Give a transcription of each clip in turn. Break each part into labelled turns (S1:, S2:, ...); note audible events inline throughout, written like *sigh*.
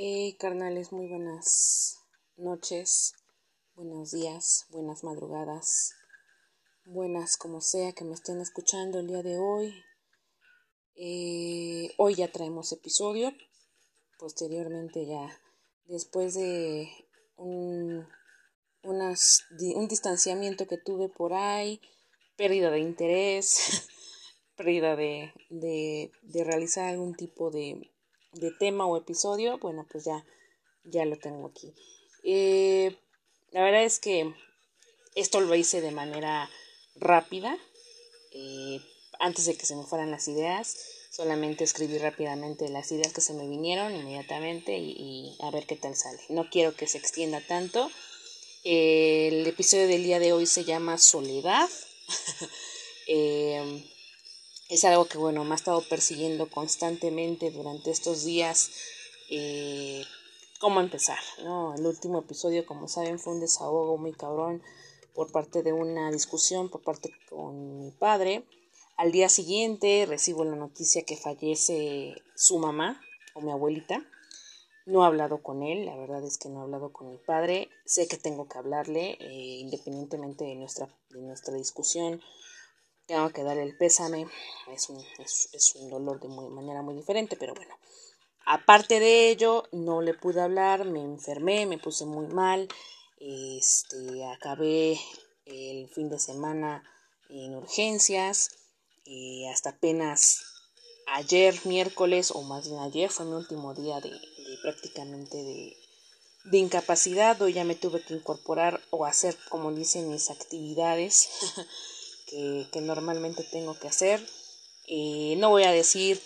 S1: Hey, carnales, muy buenas noches, buenos días, buenas madrugadas, buenas como sea que me estén escuchando el día de hoy. Eh, hoy ya traemos episodio, posteriormente ya, después de un, un distanciamiento que tuve por ahí, pérdida de interés, *laughs* pérdida de, de, de realizar algún tipo de de tema o episodio, bueno, pues ya, ya lo tengo aquí. Eh, la verdad es que esto lo hice de manera rápida, eh, antes de que se me fueran las ideas, solamente escribí rápidamente las ideas que se me vinieron inmediatamente y, a ver qué tal sale. No quiero que se extienda tanto. el episodio del día de hoy se llama Soledad. *laughs* eh, es algo que, bueno, me ha estado persiguiendo constantemente durante estos días. Eh, ¿Cómo empezar? ¿no? El último episodio, como saben, fue un desahogo muy cabrón por parte de una discusión por parte con mi padre. Al día siguiente recibo la noticia que fallece su mamá o mi abuelita. No he hablado con él, la verdad es que no he hablado con mi padre. Sé que tengo que hablarle, eh, independientemente de nuestra, de nuestra discusión tengo que dar el pésame, es un, es, un dolor de manera muy diferente, pero bueno. Aparte de ello, no le pude hablar, me enfermé, me puse muy mal, este, acabé el fin de semana en urgencias, y hasta apenas ayer miércoles, o más bien ayer, fue mi último día de, de prácticamente de, de incapacidad, hoy ya me tuve que incorporar o hacer, como dicen, mis actividades. *laughs* que, normalmente tengo que hacer. y no voy a decir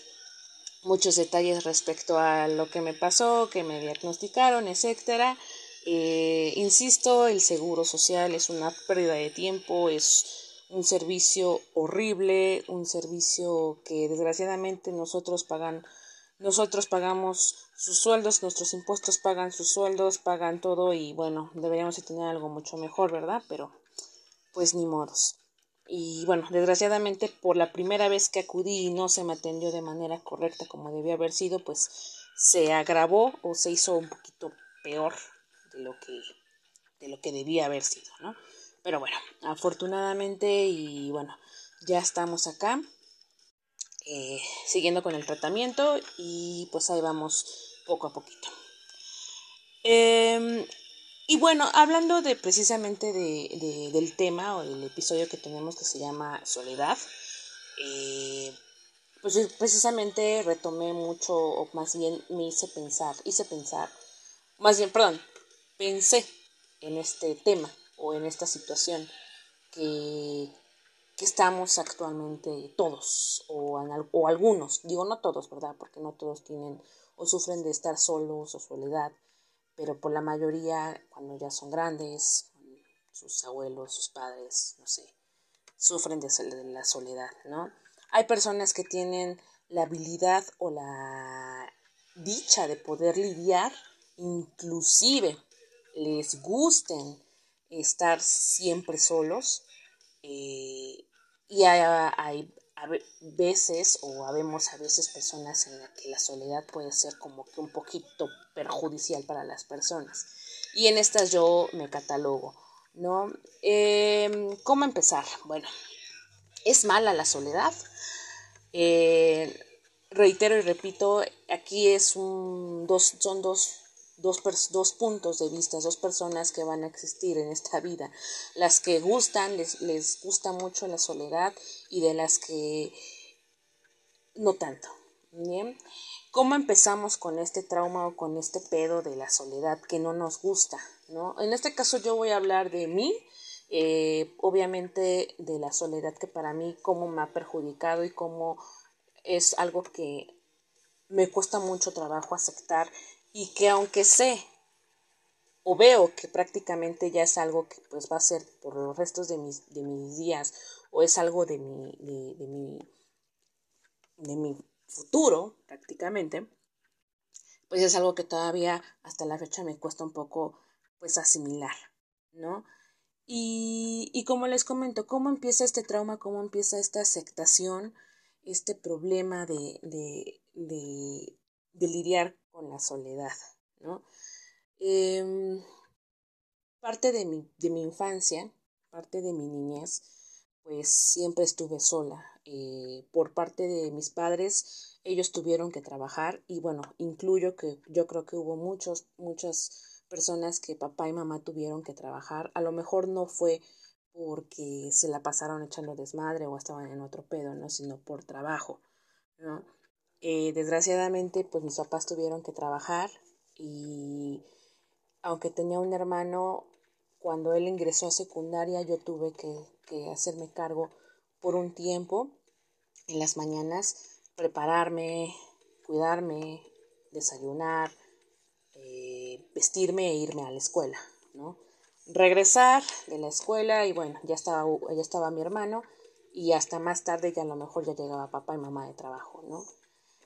S1: muchos detalles respecto a lo que me pasó, que me diagnosticaron, etcétera. Eh, insisto, el seguro social es una pérdida de tiempo, es un servicio horrible, un servicio que desgraciadamente nosotros pagan, nosotros pagamos sus sueldos, nuestros impuestos pagan sus sueldos, pagan todo y bueno, deberíamos tener algo mucho mejor, ¿verdad? Pero pues ni modos. Y bueno, desgraciadamente por la primera vez que acudí y no se me atendió de manera correcta como debía haber sido, pues se agravó o se hizo un poquito peor de lo que, de lo que debía haber sido, ¿no? Pero bueno, afortunadamente y bueno, ya estamos acá eh, siguiendo con el tratamiento y pues ahí vamos poco a poquito. Eh, y bueno, hablando de precisamente de, del tema o del episodio que tenemos que se llama Soledad, eh, pues precisamente retomé mucho, o más bien me hice pensar, hice pensar, más bien, perdón, pensé en este tema o en esta situación que, que estamos actualmente todos o, o algunos, digo no todos, ¿verdad? Porque no todos tienen o sufren de estar solos o soledad pero por la mayoría, cuando ya son grandes, sus abuelos, sus padres, no sé, sufren de la soledad, ¿no? Hay personas que tienen la habilidad o la dicha de poder lidiar, inclusive les gusten estar siempre solos, eh, y hay, hay, a veces o habemos a veces personas en las que la soledad puede ser como que un poquito perjudicial para las personas. Y en estas yo me catalogo, ¿no? Em, ¿Cómo empezar? Bueno, ¿es mala la soledad? Eh, reitero y repito, aquí es un, dos, son dos dos, dos puntos de vista, dos personas que van a existir en esta vida, las que gustan, les, les gusta mucho la soledad y de las que no tanto. Bien, ¿cómo empezamos con este trauma o con este pedo de la soledad que no nos gusta? ¿no? En este caso yo voy a hablar de mí, eh, obviamente de la soledad que para mí cómo me ha perjudicado y cómo es algo que me cuesta mucho trabajo aceptar y que aunque sé o veo que prácticamente ya es algo que pues va a ser por los restos de mis, de mis días o es algo de mi, de, mi, de mi futuro prácticamente, pues es algo que todavía hasta la fecha me cuesta un poco pues asimilar, ¿no? Y, y como les comento, ¿cómo empieza este trauma? ¿Cómo empieza esta aceptación? Este problema de, de, de, de lidiar con la soledad, ¿no? Em, parte de mi, de mi infancia, parte de mi niñez, pues siempre estuve sola. Eh, por parte de mis padres, ellos tuvieron que trabajar y bueno, incluyo que yo creo que hubo muchos, muchas personas que papá y mamá tuvieron que trabajar. A lo mejor no fue porque se la pasaron echando desmadre o estaban en otro pedo, ¿no? Sino por trabajo, ¿no? Eh, desgraciadamente, pues mis papás tuvieron que trabajar y aunque tenía un hermano, cuando él ingresó a secundaria yo tuve que, hacerme cargo por un tiempo en las mañanas, prepararme, cuidarme, desayunar, eh, vestirme e irme a la escuela, ¿no? Regresar de la escuela y bueno, ya estaba, ya estaba mi hermano y hasta más tarde ya a lo mejor ya llegaba papá y mamá de trabajo, ¿no?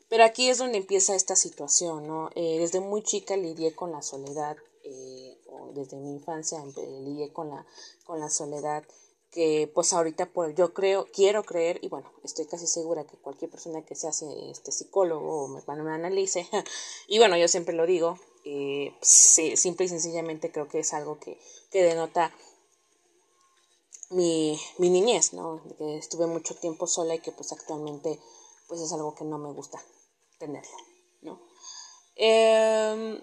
S1: Pero aquí es donde empieza esta situación, ¿no? Eh, desde muy chica lidié con la soledad, eh, desde mi infancia lidié con la, con la soledad que pues ahorita pues yo creo, quiero creer y bueno, estoy casi segura que cualquier persona que sea este psicólogo o me, me analice, *laughs* y bueno, yo siempre lo digo, eh, simple y sencillamente creo que es algo que, que denota mi, mi niñez, ¿no? Que estuve mucho tiempo sola y que pues actualmente pues es algo que no me gusta tenerlo, ¿no? Em,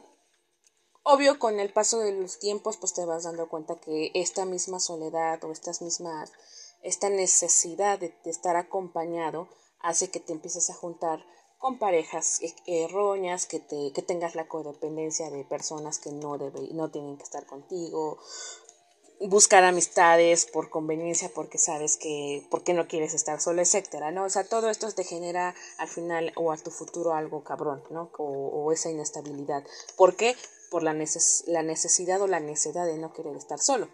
S1: obvio, con el paso de los tiempos, pues te vas dando cuenta que esta misma soledad o estas mismas, esta necesidad de, estar acompañado hace que te empieces a juntar con parejas e, erróneas, que, te, que tengas la codependencia de personas que no, debe, no tienen que estar contigo, buscar amistades por conveniencia porque sabes que porque no quieres estar solo, etcétera, ¿no? O sea, todo esto te genera al final o a tu futuro algo cabrón, ¿no? O, esa inestabilidad. ¿Por qué? Por la, la necesidad o la necesidad de no querer estar solo.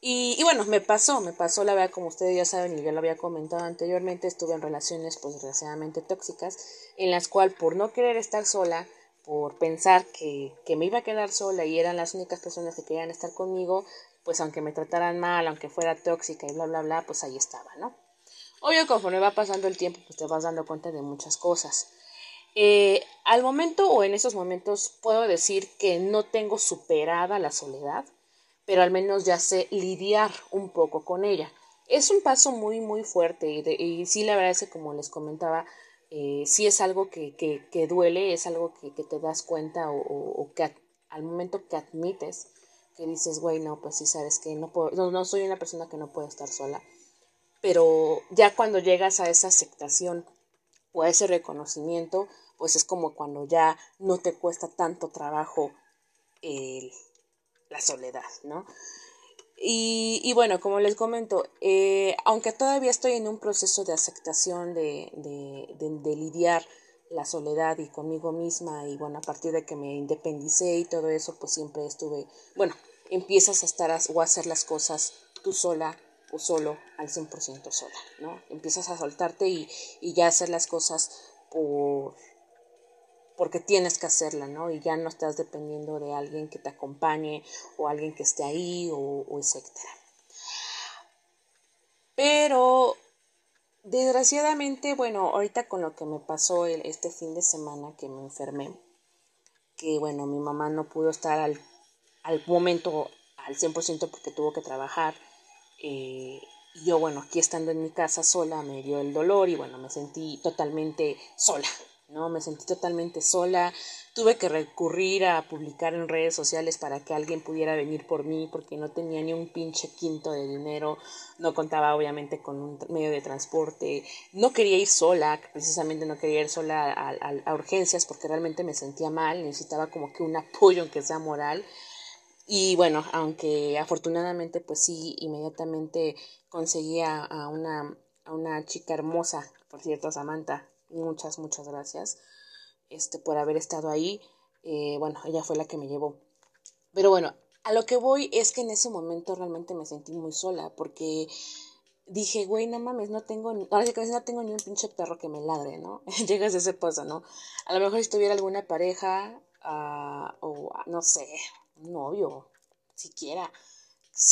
S1: Y, y, bueno, me pasó, me pasó la verdad, como ustedes ya saben y yo lo había comentado anteriormente, estuve en relaciones pues desgraciadamente tóxicas, en las cuales por no querer estar sola, por pensar que, que me iba a quedar sola y eran las únicas personas que querían estar conmigo, pues aunque me trataran mal, aunque fuera tóxica y bla, bla, bla, pues ahí estaba, ¿no? Obvio, conforme va pasando el tiempo, pues te vas dando cuenta de muchas cosas. Eh, al momento o en esos momentos puedo decir que no tengo superada la soledad, pero al menos ya sé lidiar un poco con ella. Es un paso muy, muy fuerte y, sí, la verdad es que como les comentaba, eh, sí es algo que, que, duele, es algo que, te das cuenta o, o que al momento que admites que dices, güey, no, pues sí, sabes que no puedo, no, soy una persona que no puede estar sola. Pero ya cuando llegas a esa aceptación o a ese reconocimiento, pues es como cuando ya no te cuesta tanto trabajo la soledad, ¿no? Y, y, bueno, como les comento, eh, aunque todavía estoy en un proceso de aceptación, de, de, de, lidiar la soledad y conmigo misma, y bueno, a partir de que me independicé y todo eso, pues siempre estuve, bueno, empiezas a estar o a hacer las cosas tú sola o solo al 100% sola, ¿no? Empiezas a soltarte y, y ya hacer las cosas por porque tienes que hacerla, ¿no? Y ya no estás dependiendo de alguien que te acompañe o alguien que esté ahí o etcétera. Pero desgraciadamente, bueno, ahorita con lo que me pasó este fin de semana que me enfermé, que bueno, mi mamá no pudo estar al al momento al 100% porque tuvo que trabajar. Eh, yo, bueno, aquí estando en mi casa sola me dio el dolor y bueno, me sentí totalmente sola, ¿no? Me sentí totalmente sola. Tuve que recurrir a publicar en redes sociales para que alguien pudiera venir por mí porque no tenía ni un pinche quinto de dinero, no contaba obviamente con un medio de transporte, no quería ir sola, precisamente no quería ir sola a, a urgencias porque realmente me sentía mal, necesitaba como que un apoyo aunque sea moral y bueno, aunque afortunadamente pues sí, inmediatamente conseguí a, una, a una chica hermosa, por cierto, Samantha, muchas, muchas gracias este, por haber estado ahí. Eh, bueno, ella fue la que me llevó. Pero bueno, a lo que voy es que en ese momento realmente me sentí muy sola porque dije, güey, no mames, no tengo, ahora sí que no tengo ni un pinche perro que me ladre, ¿no? *laughs* Llegas a ese paso, ¿no? A lo mejor si tuviera alguna pareja uh, o no sé, un novio, siquiera,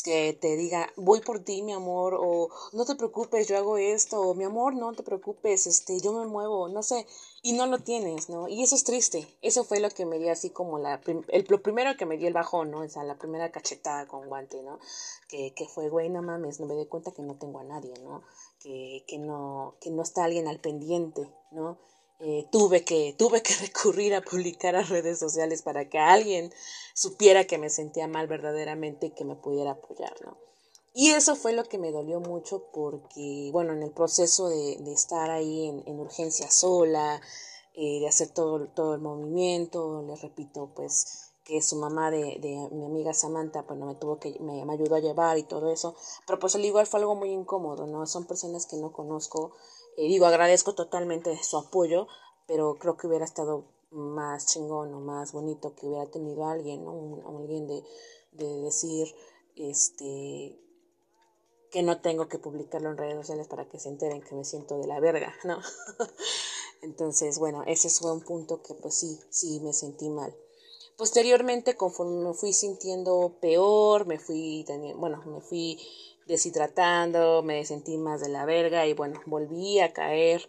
S1: que te diga, voy por ti, mi amor, o no te preocupes, yo hago esto, o mi amor, no te preocupes, este, yo me muevo, no sé, y no lo tienes, ¿no? Y eso es triste. Eso fue lo que me dio así como la, el, lo primero que me dio el bajón, ¿no? O sea, la primera cachetada con guante, ¿no? Que, que fue, güey, no mames, no me doy cuenta que no tengo a nadie, ¿no? Que, que no, que no está alguien al pendiente, ¿no? Eh, tuve, que, tuve que *laughs* recurrir a publicar a redes sociales para que alguien supiera que me sentía mal verdaderamente y que me pudiera apoyar. Y eso fue lo que me dolió mucho porque, bueno, en el proceso de, de estar ahí en, en urgencia sola, eh, de hacer todo, todo el movimiento, les repito, pues que su mamá de, de mi amiga Samantha, bueno, me tuvo que, me, me, ayudó a llevar y todo eso, pero pues al igual fue algo muy incómodo, ¿no? Son personas que no conozco, digo, agradezco totalmente su apoyo, pero creo que hubiera estado más chingón o más bonito que hubiera tenido alguien, ¿no? Un, alguien de, de decir, este, que no tengo que publicarlo en redes sociales para que se enteren que me siento de la verga, ¿no? *laughs* Entonces, bueno, ese fue un punto que pues sí, sí me sentí mal. Posteriormente, conforme me fui sintiendo peor, me fui, bueno, me fui deshidratando, me sentí más de la verga y bueno, volví a caer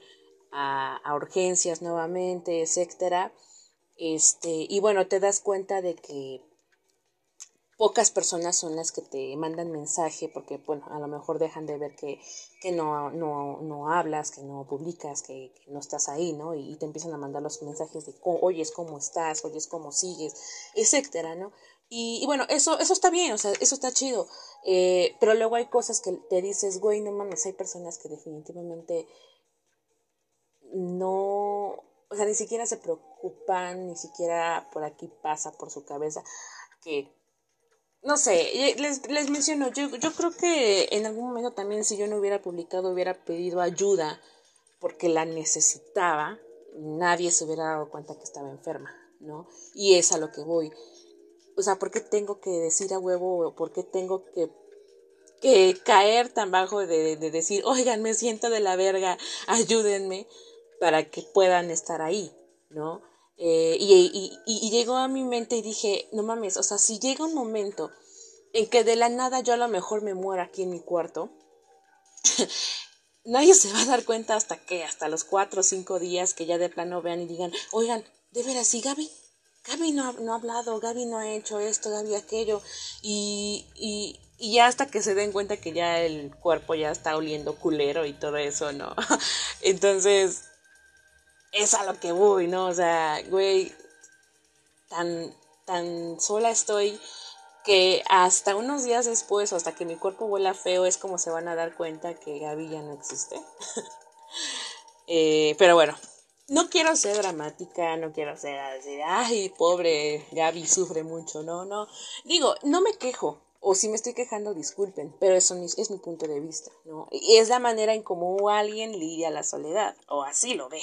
S1: a, urgencias nuevamente, etcétera. Este, y bueno, te das cuenta de que pocas personas son las que te mandan mensaje porque, bueno, a lo mejor dejan de ver que, que no, no, no hablas, que no publicas, que, no estás ahí, ¿no? Y, te empiezan a mandar los mensajes de, oyes cómo estás, oyes cómo sigues, etcétera, ¿no? Y, y, bueno, eso, eso está bien, o sea, eso está chido. Eh, pero luego hay cosas que te dices, güey, no mames, hay personas que definitivamente no, o sea, ni siquiera se preocupan, ni siquiera por aquí pasa por su cabeza que no sé, les, les menciono, yo, yo creo que en algún momento también si yo no hubiera publicado, hubiera pedido ayuda porque la necesitaba, nadie se hubiera dado cuenta que estaba enferma, ¿no? Y es a lo que voy. O sea, ¿por qué tengo que decir a huevo por qué tengo que, que caer tan bajo de, de decir, oigan, me siento de la verga, ayúdenme para que puedan estar ahí, ¿no? Eh, y, y, llegó a mi mente y dije, no mames, o sea, si llega un momento en que de la nada yo a lo mejor me muera aquí en mi cuarto, *laughs* nadie se va a dar cuenta hasta que, hasta los cuatro o cinco días que ya de plano vean y digan, oigan, de veras, sí, Gaby, Gaby no ha, no ha hablado, Gaby no ha hecho esto, Gaby aquello, y, y, y ya hasta que se den cuenta que ya el cuerpo ya está oliendo culero y todo eso, ¿no? *laughs* Entonces, es a lo que voy, ¿no? O sea, güey, tan, tan sola estoy que hasta unos días después, hasta que mi cuerpo huela feo, es como se van a dar cuenta que Gaby ya no existe. *laughs* eh, pero bueno, no quiero ser dramática, no quiero ser así, ay, pobre, Gaby sufre mucho, no, no. Digo, no me quejo, o si me estoy quejando, disculpen, pero eso es mi punto de vista, ¿no? Y es la manera en cómo alguien lidia la soledad, o así lo ve.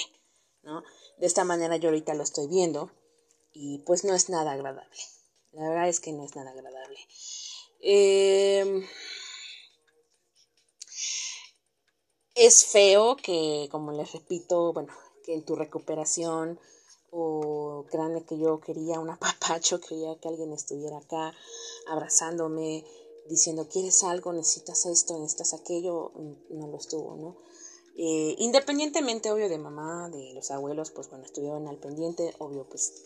S1: ¿no? De esta manera yo ahorita lo estoy viendo y pues no es nada agradable. La verdad es que no es nada agradable. Em, es feo que, como les repito, bueno, que en tu recuperación o grande que yo quería un *laughs* apapacho, quería que alguien estuviera acá abrazándome, diciendo, ¿quieres algo? ¿Necesitas esto? ¿Necesitas aquello? No lo estuvo, ¿no? Eh, independientemente, obvio, de mamá, de los abuelos, pues bueno, estuvieron al pendiente, obvio, pues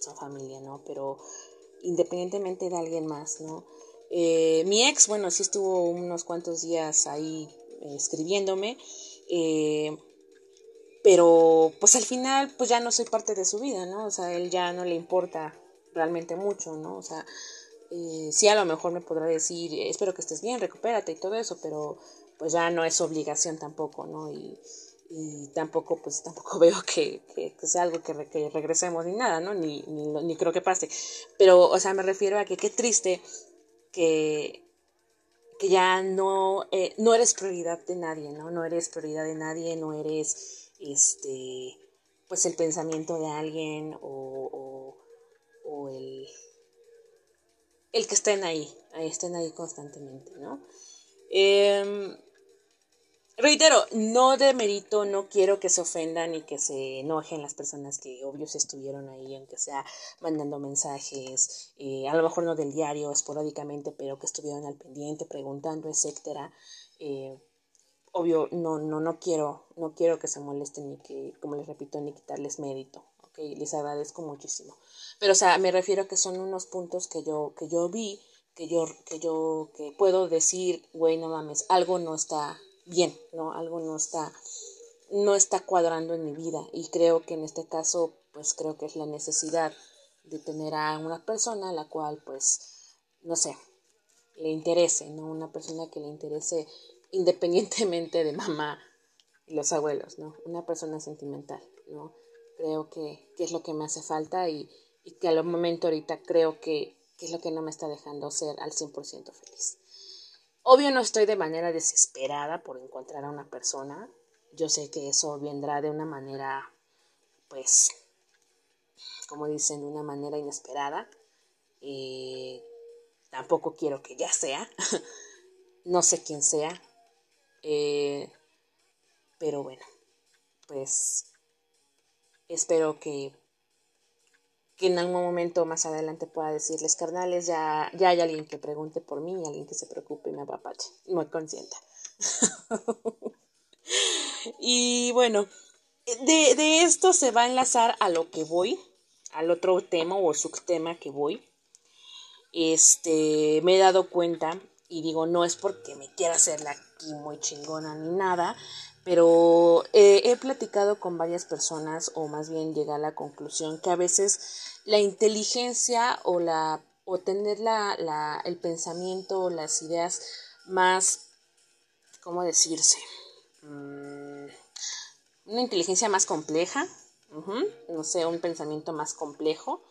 S1: son familia, ¿no? Pero independientemente de alguien más, ¿no? Eh, mi ex, bueno, sí estuvo unos cuantos días ahí eh, escribiéndome, pero pues al final, pues ya no soy parte de su vida, ¿no? O sea, él ya no le importa realmente mucho, ¿no? O sea, sí a lo mejor me podrá decir, espero que estés bien, recupérate y todo eso, pero pues ya no es obligación tampoco, ¿no? Y, y tampoco, pues *laughs* tampoco veo que, que, sea algo que, que, regresemos ni nada, ¿no? Ni, ni, ni, creo que pase. Pero, o sea, me refiero a que qué triste que, que ya no, eh, no eres prioridad de nadie, ¿no? No eres prioridad de nadie, no eres, este, pues el pensamiento de alguien o, o, el, el que estén ahí, estén ahí constantemente, ¿no? Eh, reitero, no de mérito, no quiero que se ofendan y que se enojen las personas que obvio se estuvieron ahí, aunque sea mandando mensajes, eh, a lo mejor no del diario, esporádicamente, pero que estuvieron al pendiente, preguntando, etcétera. Eh, obvio, no, no, no quiero, no quiero que se molesten ni que, como les repito, ni quitarles mérito, les agradezco muchísimo. Pero, o sea, me refiero a que son unos puntos que yo, que yo vi, que yo, que yo, que puedo decir, güey, no mames, algo no está bien, ¿no? Algo no está, no está cuadrando en mi vida. Y creo que en este caso, pues creo que es la necesidad de tener a una persona a la cual, pues, no sé, le interese, ¿no? Una persona que le interese independientemente de mamá y los abuelos, ¿no? Una persona sentimental, ¿no? Creo que, que es lo que me hace falta y, y que al momento ahorita creo que, que es lo que no me está dejando ser al 100% feliz. Obvio no estoy de manera desesperada por encontrar a una persona. Yo sé que eso vendrá de una manera, pues, como dicen, de una manera inesperada. Eh, tampoco quiero que ya sea. *laughs* no sé quién sea. Eh, pero bueno, pues espero que que en algún momento más adelante pueda decirles, carnales, ya, ya hay alguien que pregunte por mí, alguien que se preocupe y me apapache, muy consciente. *laughs* y bueno, de, de, esto se va a enlazar a lo que voy, al otro tema o subtema que voy. Este, me he dado cuenta, y digo, no es porque me quiera hacerla muy chingona ni nada, pero he platicado con varias personas o más bien llegué a la conclusión que a veces la inteligencia o la o tener la, la, el pensamiento o las ideas más cómo decirse mm, una inteligencia más compleja no sé un pensamiento más complejo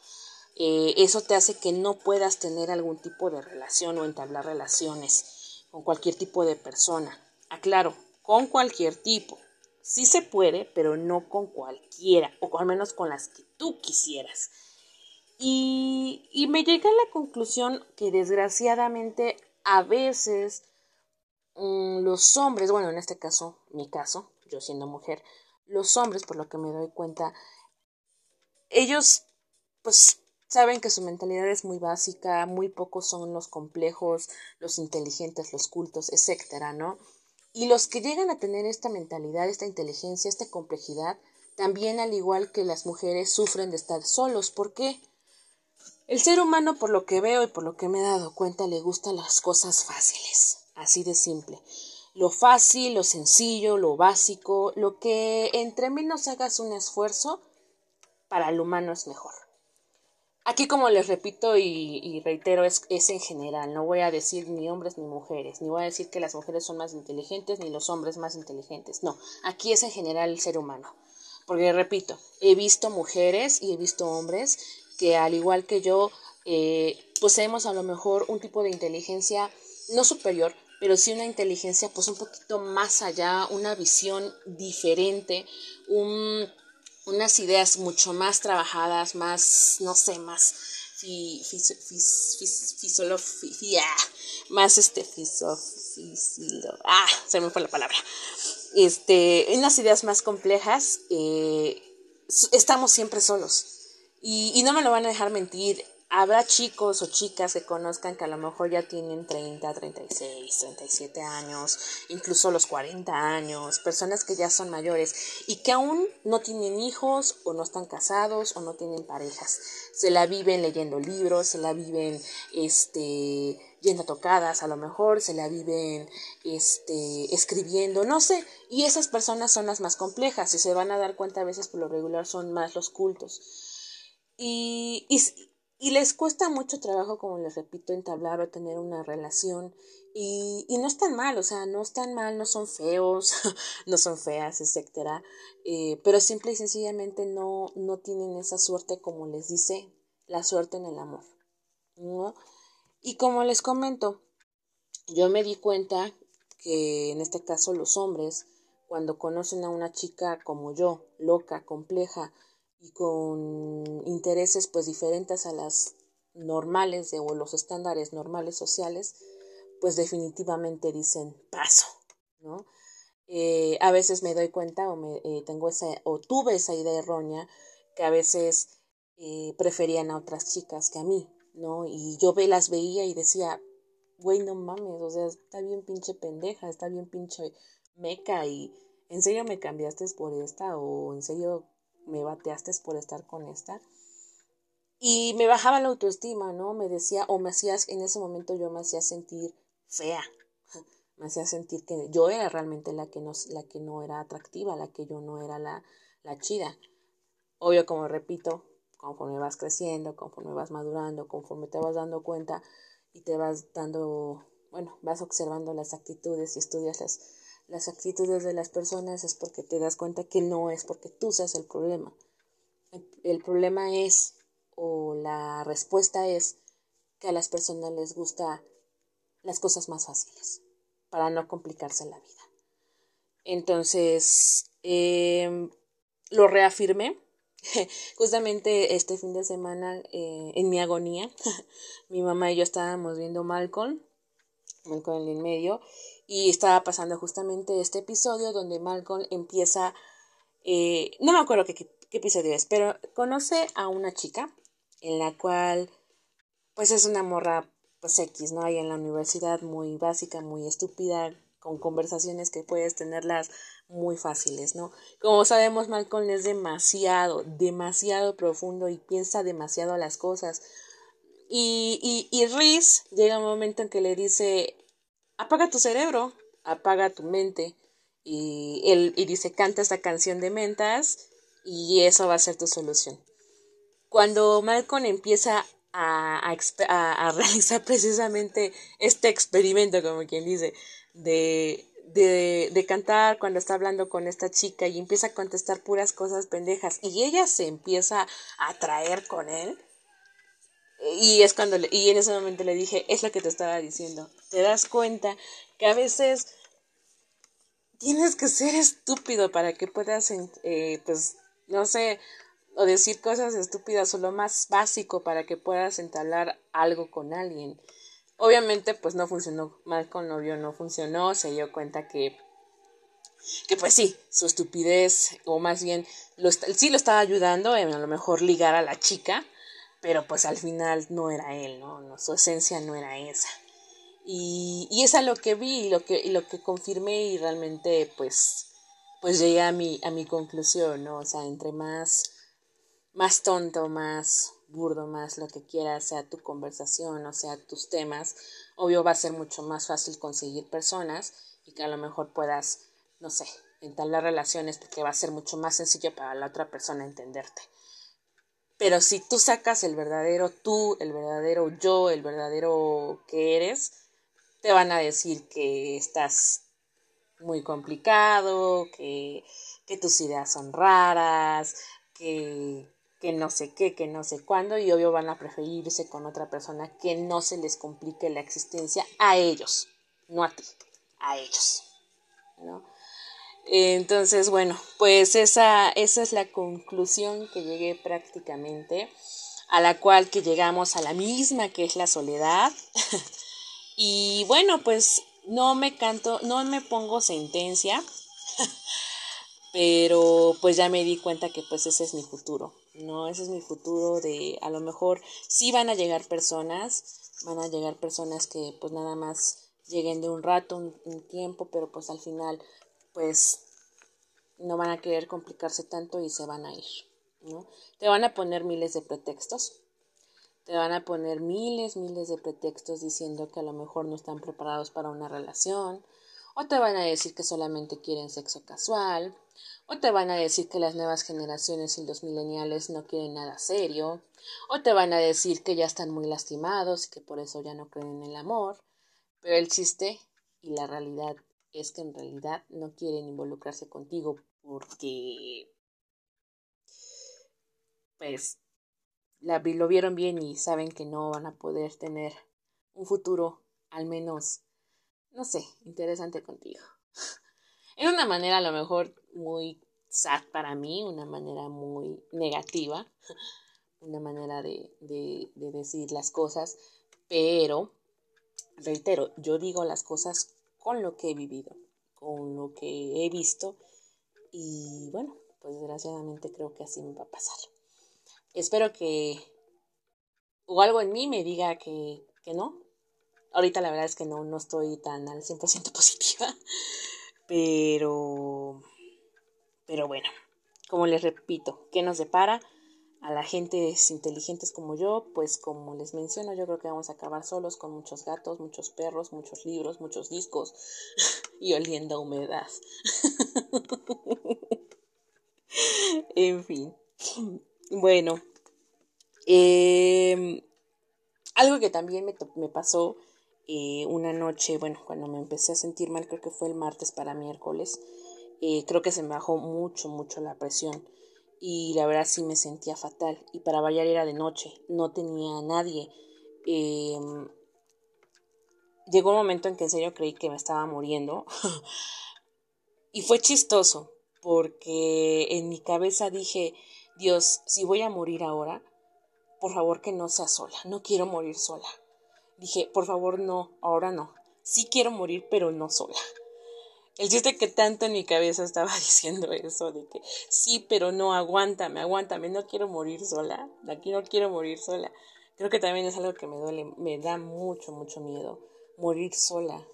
S1: eh, eso te hace que no puedas tener algún tipo de relación o entablar relaciones con cualquier tipo de persona aclaro con cualquier tipo. Sí se puede, pero no con cualquiera, o al menos con las que tú quisieras. Y, y me llega a la conclusión que desgraciadamente a veces mm, los hombres, bueno, en este caso, mi caso, yo siendo mujer, los hombres, por lo que me doy cuenta, ellos pues saben que su mentalidad es muy básica, muy pocos son los complejos, los inteligentes, los cultos, etcétera, ¿no? Y los que llegan a tener esta mentalidad, esta inteligencia, esta complejidad, también al igual que las mujeres sufren de estar solos. ¿Por qué? El ser humano, por lo que veo y por lo que me he dado cuenta, le gustan las cosas fáciles, así de simple. Lo fácil, lo sencillo, lo básico, lo que entre menos hagas un esfuerzo, para el humano es mejor. Aquí, como les repito y, reitero, es, es, en general. No voy a decir ni hombres ni mujeres, ni voy a decir que las mujeres son más inteligentes ni los hombres más inteligentes. No, aquí es en general el ser humano. Porque, repito, he visto mujeres y he visto hombres que, al igual que yo, eh, poseemos a lo mejor un tipo de inteligencia no superior, pero sí una inteligencia pues un poquito más allá, una visión diferente, un unas ideas mucho más trabajadas, más, no sé, más fi, más este ah, se me fue la palabra, este, unas ideas más complejas, eh, estamos siempre solos. Y, y no me lo van a dejar mentir, habrá chicos o chicas que conozcan que a lo mejor ya tienen 30, 36, 37 años, incluso los 40 años, personas que ya son mayores y que aún no tienen hijos o no están casados o no tienen parejas. Se la viven leyendo libros, se la viven este yendo a tocadas, a lo mejor se la viven este escribiendo, no sé, y esas personas son las más complejas y se van a dar cuenta a veces por lo regular son más los cultos. Y, y, y les cuesta mucho trabajo, como les repito, entablar o tener una relación. Y, y no están mal, o sea, no están mal, no son feos, *laughs* no son feas, etcétera. Eh, pero simple y sencillamente no, no tienen esa suerte, como les dice, la suerte en el amor. ¿no? Y como les comento, yo me di cuenta que en este caso los hombres, cuando conocen a una chica como yo, loca, compleja, y con intereses pues diferentes a las normales de, o los estándares normales sociales, pues definitivamente dicen paso, ¿no? eh, a veces me doy cuenta o me eh, tengo esa o tuve esa idea errónea que a veces eh, preferían a otras chicas que a mí, ¿no? Y yo ve, las veía y decía, güey, no mames, o sea, está bien pinche pendeja, está bien pinche meca y ¿en serio me cambiaste por esta? ¿O en serio me bateaste por estar con esta? Y me bajaba la autoestima, ¿no? Me decía, o me hacías, en ese momento yo me hacía sentir fea, *laughs* me hacía sentir que yo era realmente la que no, la que no era atractiva, la que yo no era la, la chida. Obvio, como repito, conforme vas creciendo, conforme vas madurando, conforme te vas dando cuenta y te vas dando, bueno, vas observando las actitudes y estudias las, las actitudes de las personas, es porque te das cuenta que no es porque tú seas el problema. el problema es, o la respuesta es, que a las personas les gusta las cosas más fáciles para no complicarse la vida. Entonces, em, lo reafirmé. *laughs* Justamente este fin de semana, eh, en mi agonía, *laughs* mi mamá y yo estábamos viendo Malcolm, Malcolm en el medio, y estaba pasando justamente este episodio donde Malcolm empieza, eh, no me acuerdo qué, qué, episodio es, pero conoce a una chica en la cual, pues es una morra pues X, ¿no? Hay en la universidad muy básica, muy estúpida, con conversaciones que puedes tenerlas muy fáciles, ¿no? Como sabemos, Malcolm es demasiado, demasiado profundo y piensa demasiado las cosas. Y, y, y Riz llega un momento en que le dice, apaga tu cerebro, apaga tu mente. Y él y dice, canta esta canción de mentas y eso va a ser tu solución. Cuando Malcolm empieza a, *laughs* realizar precisamente este experimento, como quien dice, de, de, de, cantar cuando está hablando con esta chica y empieza a contestar puras cosas pendejas y ella se empieza a atraer con él. Y es cuando, y en ese momento le dije, es lo que te estaba diciendo. Te das cuenta que a veces tienes que ser estúpido para que puedas, eh, pues, no sé, o decir cosas estúpidas o lo más básico para que puedas entablar algo con alguien. Obviamente pues no funcionó mal con novio, no funcionó, se dio cuenta que que pues sí, su estupidez o más bien lo, sí lo estaba ayudando a lo mejor ligar a la chica, pero pues al final no era él, ¿no? su esencia no era esa. Y, y es a lo que vi y lo que, y lo que confirmé y realmente pues pues llegué a mi, a mi conclusión, ¿no? O sea, entre más más tonto, más burdo, más lo que quieras, sea tu conversación o sea tus temas, obvio va a ser mucho más fácil conseguir personas y que a lo mejor puedas, no sé, entablar relaciones porque va a ser mucho más sencillo para la otra persona entenderte. Pero si tú sacas el verdadero tú, el verdadero yo, el verdadero que eres, te van a decir que estás muy complicado, que, que tus ideas son raras, que que no sé qué, que no sé cuándo, y obvio van a preferirse con otra persona que no se les complique la existencia a ellos, no a ti, a ellos. ¿no? Entonces, bueno, pues esa, esa es la conclusión que llegué prácticamente, a la cual que llegamos a la misma que es la soledad. *laughs* y bueno, pues no me canto, no me pongo sentencia, *laughs* pero pues ya me di cuenta que pues ese es mi futuro, ¿no? Ese es mi futuro de a lo mejor sí van a llegar personas, van a llegar personas que pues nada más lleguen de un rato, un, tiempo, pero pues al final pues no van a querer complicarse tanto y se van a ir, ¿no? Te van a poner miles de pretextos, te van a poner miles, miles de pretextos diciendo que a lo mejor no están preparados para una relación, o te van a decir que solamente quieren sexo casual, o te van a decir que las nuevas generaciones y los mileniales no quieren nada serio, o te van a decir que ya están muy lastimados y que por eso ya no creen en el amor, pero el chiste y la realidad es que en realidad no quieren involucrarse contigo porque pues la, lo vieron bien y saben que no van a poder tener un futuro al menos no sé, interesante contigo. *laughs* Es una manera a lo mejor muy sad para mí, una manera muy negativa, *laughs* una manera de, de, de decir las cosas, pero, reitero, yo digo las cosas con lo que he vivido, con lo que he visto y bueno, pues desgraciadamente creo que así me va a pasar. Espero que o algo en mí me diga que, que no. Ahorita la verdad es que no, no estoy tan al 100% *laughs* positiva, pero, pero bueno, como les repito, ¿qué nos depara? A la gente inteligentes como yo, pues como les menciono, yo creo que vamos a acabar solos con muchos gatos, muchos perros, muchos libros, muchos discos *laughs* y oliendo a humedad. *laughs* en fin. Bueno. Em, algo que también me, me pasó eh, una noche, bueno, cuando me empecé a sentir mal, creo que fue el martes para miércoles, eh, creo que se me bajó mucho, mucho la presión y la verdad sí me sentía fatal. Y para variar era de noche, no tenía a nadie. Em, llegó un momento en que en serio creí que me estaba muriendo. *laughs* y fue chistoso, porque en mi cabeza dije, Dios, si voy a morir ahora, por favor que no sea sola, no quiero morir sola. Dije, por favor no, ahora no. Sí quiero morir, pero no sola. El chiste que tanto en mi cabeza estaba *laughs* diciendo eso, de que sí, pero no, aguántame, aguántame, no quiero morir sola, aquí no quiero morir sola. Creo que también es algo que me duele, me da mucho, mucho miedo, morir sola.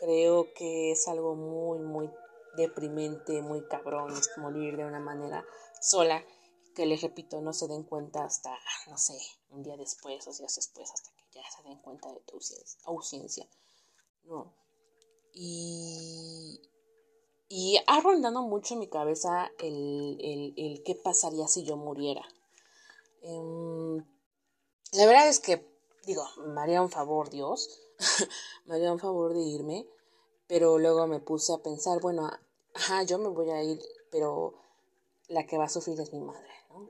S1: Creo que es algo muy, muy deprimente, muy cabrón, morir de una manera sola, que les repito, no se den cuenta hasta, no sé, un día después o días después, hasta que ya se den cuenta de tu ausencia. No. Y, y ha rondado mucho en mi cabeza el, el, qué pasaría si yo muriera. Em, la verdad es que, digo, me haría un favor Dios, *laughs* me haría un favor de irme, pero luego me puse a pensar, bueno, ajá, yo me voy a ir, pero la que va a sufrir es mi madre, ¿no?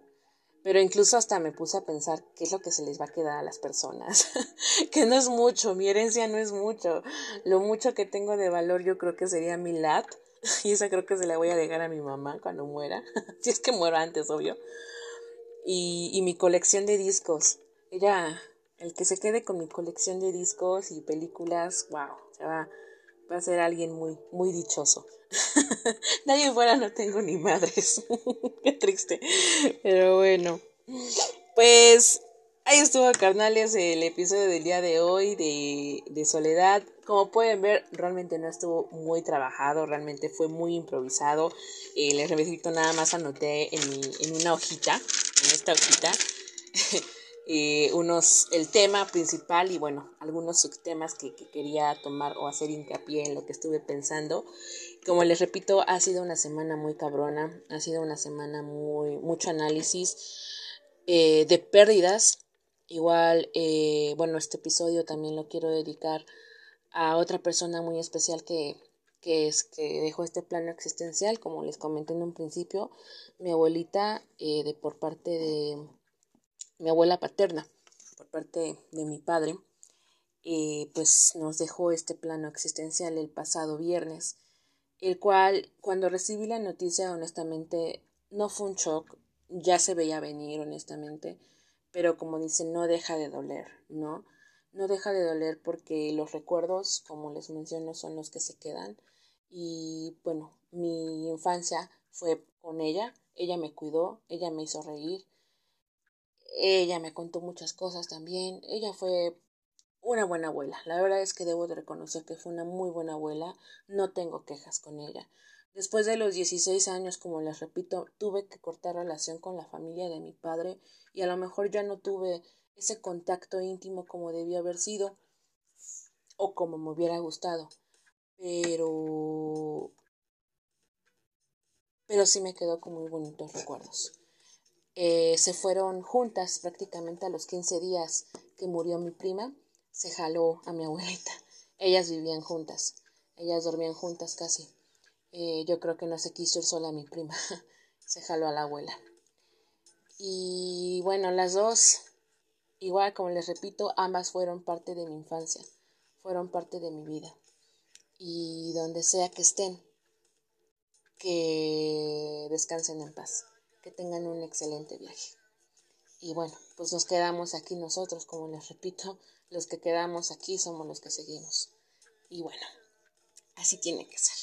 S1: Pero incluso hasta me puse a pensar qué es lo que se les va a quedar a las personas. *laughs* que no es mucho, mi herencia no es mucho. Lo mucho que tengo de valor yo creo que sería mi lat *laughs* Y esa creo que se la voy a dejar a mi mamá cuando muera. *laughs* si es que muero antes, obvio. Y, y mi colección de discos. Ella, el que se quede con mi colección de discos y películas, wow, va, va a ser alguien muy, muy dichoso. *laughs* Nadie fuera, no tengo ni madres. Qué triste. Pero bueno. Pues ahí estuvo, carnales, el episodio del día de hoy de, de Soledad. Como pueden ver, realmente no estuvo muy trabajado, realmente fue muy improvisado. Eh, les repito, nada más anoté en, mi, en una hojita, en esta hojita, *laughs* eh, unos, el tema principal y bueno, algunos subtemas que, que quería tomar o hacer hincapié en lo que estuve pensando. Como les repito, ha sido una semana muy cabrona, ha sido una semana muy, mucho análisis eh, de pérdidas. Igual, eh, bueno, este episodio también lo quiero dedicar a otra persona muy especial que, que es que dejó este plano existencial, como les comenté en un principio, mi abuelita eh, de por parte de mi abuela paterna, por parte de mi padre, eh, pues nos dejó este plano existencial el pasado viernes, el cual cuando recibí la noticia honestamente no fue un shock, ya se veía venir honestamente, pero como dicen no deja de doler, ¿no? No deja de doler porque los recuerdos, como les menciono, son los que se quedan. Y bueno, mi infancia fue con ella, ella me cuidó, ella me hizo reír, ella me contó muchas cosas también, ella fue una buena abuela. La verdad es que debo de reconocer que fue una muy buena abuela, no tengo quejas con ella. Después de los 16 años, como les repito, tuve que cortar relación con la familia de mi padre y a lo mejor ya no tuve ese contacto íntimo como debió haber sido o como me hubiera gustado. Pero pero sí me quedó con muy bonitos recuerdos. Eh, se fueron juntas prácticamente a los 15 días que murió mi prima, se jaló a mi abuelita. Ellas vivían juntas, ellas dormían juntas casi. Eh, yo creo que no se quiso ir sola a mi prima, *laughs* se jaló a la abuela. Y bueno, las dos Igual, como les repito, ambas fueron parte de mi infancia, fueron parte de mi vida. Y donde sea que estén, que descansen en paz, que tengan un excelente viaje. Y bueno, pues nos quedamos aquí nosotros, como les repito, los que quedamos aquí somos los que seguimos. Y bueno, así tiene que ser.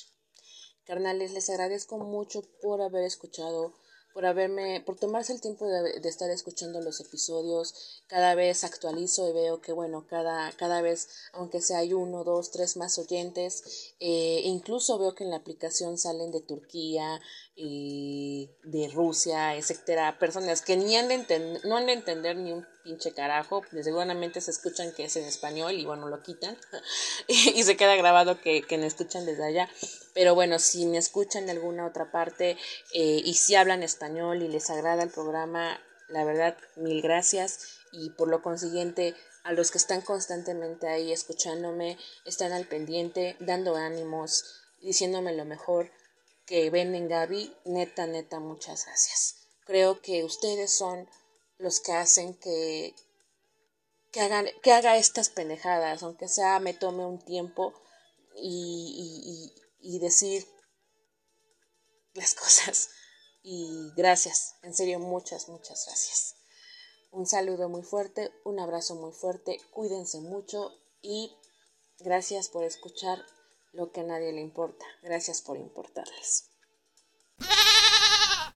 S1: Carnales, les agradezco mucho por haber escuchado por haberme, por tomarse el tiempo de, estar escuchando los episodios. Cada vez actualizo y veo que, bueno, cada, cada vez, aunque sea hay uno, dos, tres más oyentes, eh, incluso veo que en la aplicación salen de Turquía y de Rusia, etcétera, personas que ni han de no han de entender ni un pinche carajo, seguramente se escuchan que es en español y bueno, lo quitan *laughs* y se queda grabado que, que me escuchan desde allá. Pero bueno, si me escuchan de alguna otra parte eh, y si hablan español y les agrada el programa, la verdad, mil gracias y por lo consiguiente a los que están constantemente ahí escuchándome, están al pendiente, dando ánimos, diciéndome lo mejor que ven en Gaby, neta, neta, muchas gracias. Creo que ustedes son los que hacen que, que, hagan, que haga estas pendejadas, aunque sea me tome un tiempo y, y decir las *laughs* cosas. Y gracias, en serio, muchas, muchas gracias. Un saludo muy fuerte, un abrazo muy fuerte, cuídense mucho y gracias por escuchar lo que a nadie le importa. Gracias por importarles.